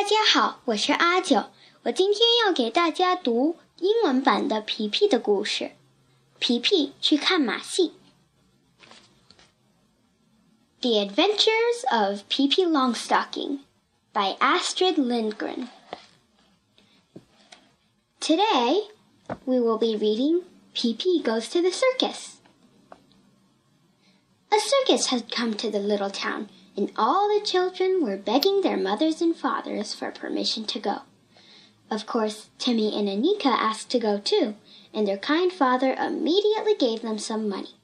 大家好，我是阿九。我今天要给大家读英文版的皮皮的故事。皮皮去看马戏。The Adventures of Pippi Longstocking by Astrid Lindgren. Today, we will be reading Pippi Goes to the Circus. A circus had come to the little town and all the children were begging their mothers and fathers for permission to go. Of course, Timmy and Annika asked to go too, and their kind father immediately gave them some money.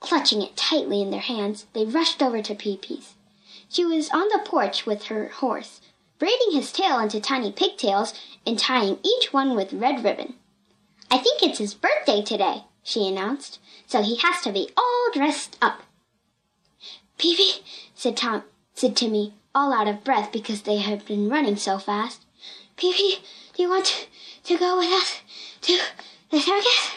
Clutching it tightly in their hands, they rushed over to Pippi's. She was on the porch with her horse, braiding his tail into tiny pigtails and tying each one with red ribbon. I think it's his birthday today, she announced, so he has to be all dressed up. Pippi, said Tom, said Timmy, all out of breath because they had been running so fast. Pippi, do you want to, to go with us to the circus?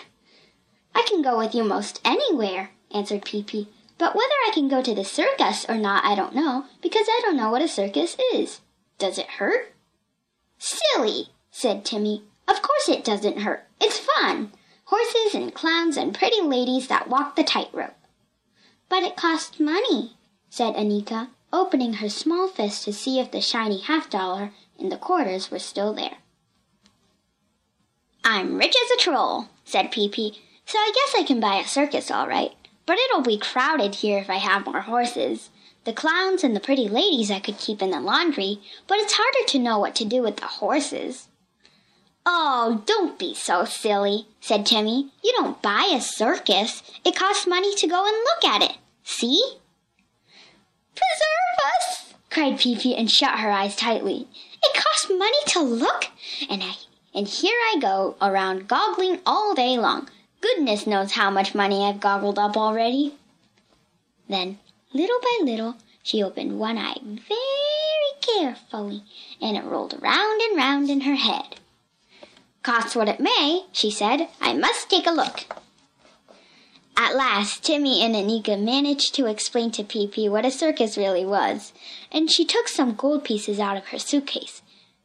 I can go with you most anywhere, answered Pippi. But whether I can go to the circus or not, I don't know, because I don't know what a circus is. Does it hurt? Silly, said Timmy. Of course it doesn't hurt. It's fun. Horses and clowns and pretty ladies that walk the tightrope. But it costs money, said Annika, opening her small fist to see if the shiny half dollar in the quarters were still there. I'm rich as a troll, said Pippi, so I guess I can buy a circus all right. But it'll be crowded here if I have more horses. The clowns and the pretty ladies I could keep in the laundry, but it's harder to know what to do with the horses. Oh, don't be so silly, said Timmy. You don't buy a circus. It costs money to go and look at it. See? Preserve us! cried Pippi and shut her eyes tightly. It costs money to look, and I and here I go around goggling all day long. Goodness knows how much money I've goggled up already. Then, little by little, she opened one eye very carefully, and it rolled round and round in her head. Cost what it may, she said, I must take a look. At last, Timmy and Anika managed to explain to Pippi what a circus really was, and she took some gold pieces out of her suitcase.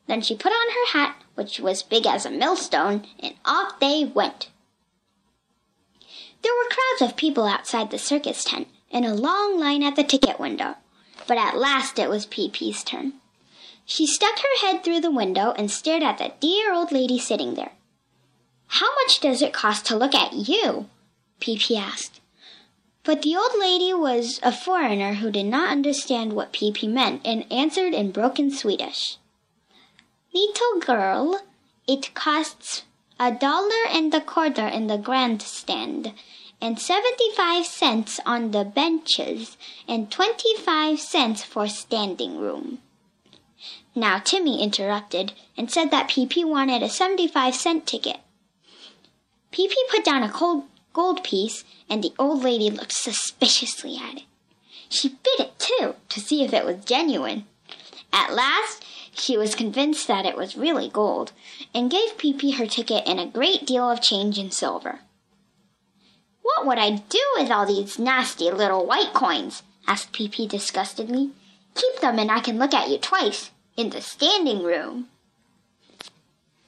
Then she put on her hat, which was big as a millstone, and off they went. There were crowds of people outside the circus tent, and a long line at the ticket window. But at last it was Pippi's turn. She stuck her head through the window and stared at the dear old lady sitting there. How much does it cost to look at you? Pippi asked. But the old lady was a foreigner who did not understand what Pippi meant and answered in broken Swedish. Little girl, it costs a dollar and a quarter in the grandstand, and seventy-five cents on the benches, and twenty-five cents for standing room. Now Timmy interrupted and said that Pippi wanted a seventy-five cent ticket. Pippi put down a cold gold piece, and the old lady looked suspiciously at it. She bit it too, to see if it was genuine. At last, she was convinced that it was really gold, and gave Pippi her ticket and a great deal of change in silver. What would I do with all these nasty little white coins? asked Pippi disgustedly. Keep them and I can look at you twice, in the standing room.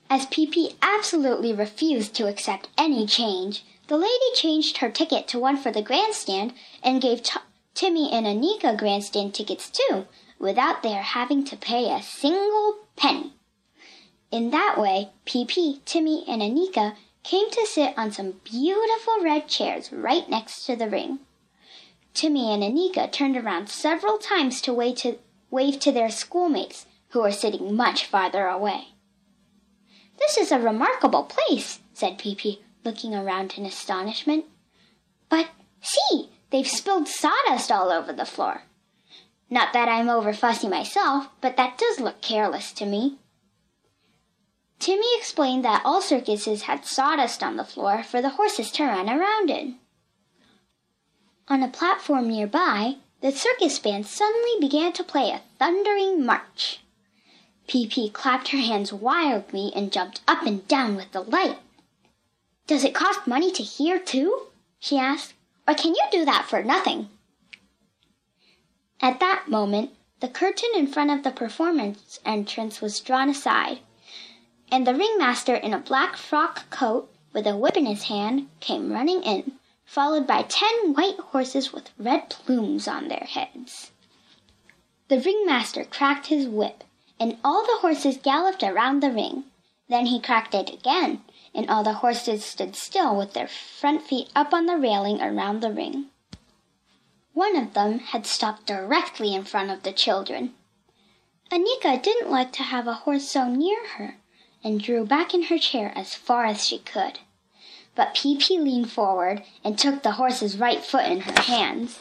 As Pippi absolutely refused to accept any change, the lady changed her ticket to one for the grandstand and gave T- Timmy and Annika grandstand tickets too, without their having to pay a single penny. In that way, Pippi, Timmy, and Annika came to sit on some beautiful red chairs right next to the ring. Timmy and Annika turned around several times to wave to, wave to their schoolmates, who were sitting much farther away. This is a remarkable place, said Pippi, looking around in astonishment. But see, they've spilled sawdust all over the floor. Not that I'm over fussy myself, but that does look careless to me. Timmy explained that all circuses had sawdust on the floor for the horses to run around in. On a platform nearby, the circus band suddenly began to play a thundering march. Pippi clapped her hands wildly and jumped up and down with delight. Does it cost money to hear too? she asked. Or can you do that for nothing? At that moment, the curtain in front of the performance entrance was drawn aside, and the ringmaster in a black frock coat with a whip in his hand came running in, followed by ten white horses with red plumes on their heads. The ringmaster cracked his whip, and all the horses galloped around the ring. Then he cracked it again, and all the horses stood still with their front feet up on the railing around the ring. One of them had stopped directly in front of the children. Annika didn't like to have a horse so near her, and drew back in her chair as far as she could. But Pippi leaned forward and took the horse's right foot in her hands.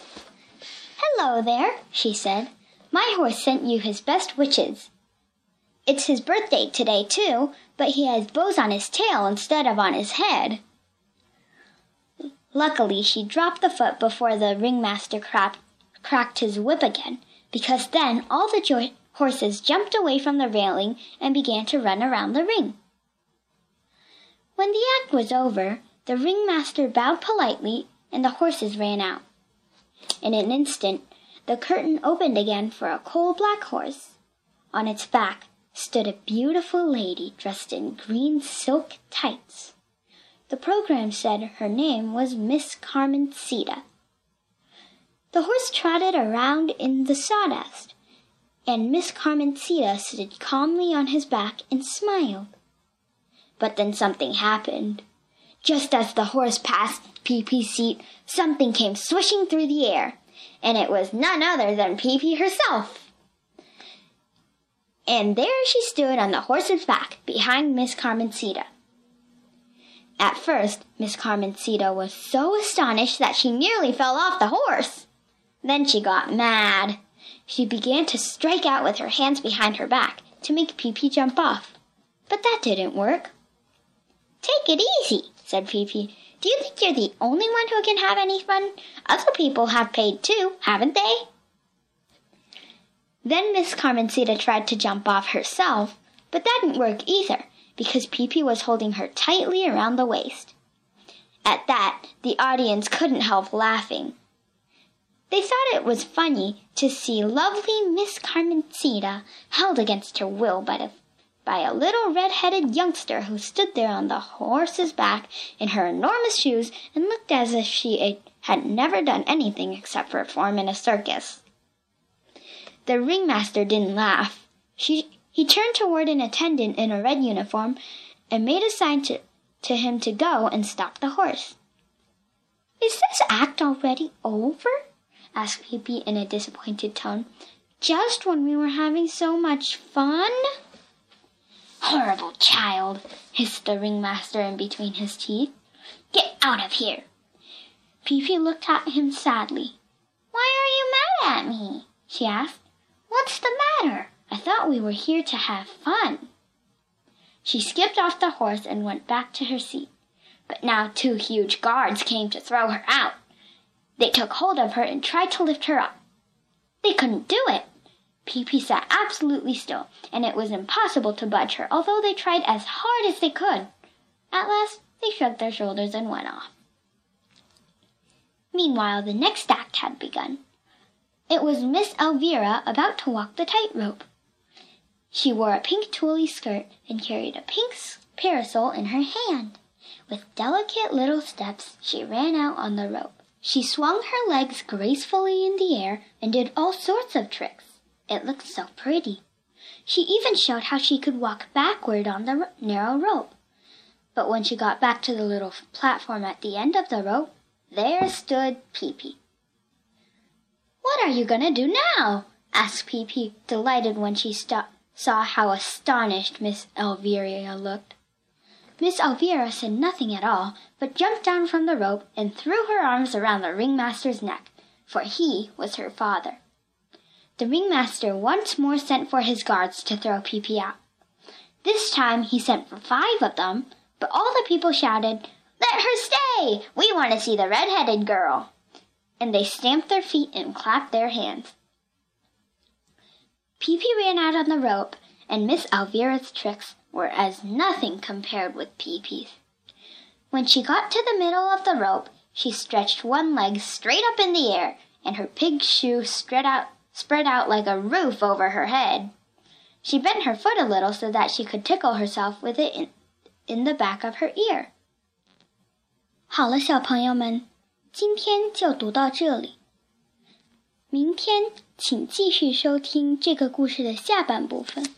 Hello there, she said. My horse sent you his best wishes. It's his birthday today, too, but he has bows on his tail instead of on his head. Luckily, she dropped the foot before the ringmaster cracked, cracked his whip again, because then all the jo- horses jumped away from the railing and began to run around the ring. When the act was over, the ringmaster bowed politely and the horses ran out. In an instant, the curtain opened again for a coal black horse. On its back stood a beautiful lady dressed in green silk tights. The program said her name was Miss Carmen Carmencita. The horse trotted around in the sawdust, and Miss Carmen Carmencita stood calmly on his back and smiled. But then something happened. Just as the horse passed Pippi's seat, something came swishing through the air, and it was none other than Pippi herself. And there she stood on the horse's back behind Miss Carmencita. At first, Miss Carmencita was so astonished that she nearly fell off the horse. Then she got mad. She began to strike out with her hands behind her back to make Pippi jump off. But that didn't work. It easy, said Pippi. Do you think you're the only one who can have any fun? Other people have paid too, haven't they? Then Miss Carmencita tried to jump off herself, but that didn't work either because Pippi was holding her tightly around the waist. At that, the audience couldn't help laughing. They thought it was funny to see lovely Miss Carmencita held against her will by, the, by a little red-headed youngster who stood there on the horse's back in her enormous shoes and looked as if she had never done anything except perform in a circus. The ringmaster didn't laugh. She he turned toward an attendant in a red uniform and made a sign to, to him to go and stop the horse. Is this act already over? asked Pippi in a disappointed tone. Just when we were having so much fun? Horrible child, hissed the ringmaster in between his teeth. Get out of here. Pippi looked at him sadly. Why are you mad at me? she asked. What's the matter? I thought we were here to have fun. She skipped off the horse and went back to her seat. But now two huge guards came to throw her out. They took hold of her and tried to lift her up. They couldn't do it. Pippi sat absolutely still, and it was impossible to budge her, although they tried as hard as they could. At last, they shrugged their shoulders and went off. Meanwhile, the next act had begun. It was Miss Elvira about to walk the tightrope. She wore a pink tulle skirt and carried a pink parasol in her hand. With delicate little steps, she ran out on the rope. She swung her legs gracefully in the air and did all sorts of tricks. It looked so pretty. She even showed how she could walk backward on the narrow rope. But when she got back to the little platform at the end of the rope, there stood Pippi. What are you going to do now? asked Pippi, delighted when she stopped saw how astonished Miss Elvira looked. Miss Elvira said nothing at all, but jumped down from the rope and threw her arms around the ringmaster's neck, for he was her father. The ringmaster once more sent for his guards to throw Pippi out. This time he sent for five of them, but all the people shouted, Let her stay! We want to see the red-headed girl! And they stamped their feet and clapped their hands. Pippi ran out on the rope, and Miss Elvira's tricks were as nothing compared with Pippi's. When she got to the middle of the rope, she stretched one leg straight up in the air, and her pig shoe straight out spread out like a roof over her head. She bent her foot a little so that she could tickle herself with it in, in the back of her ear. 好了，小朋友们，今天就读到这里。明天请继续收听这个故事的下半部分。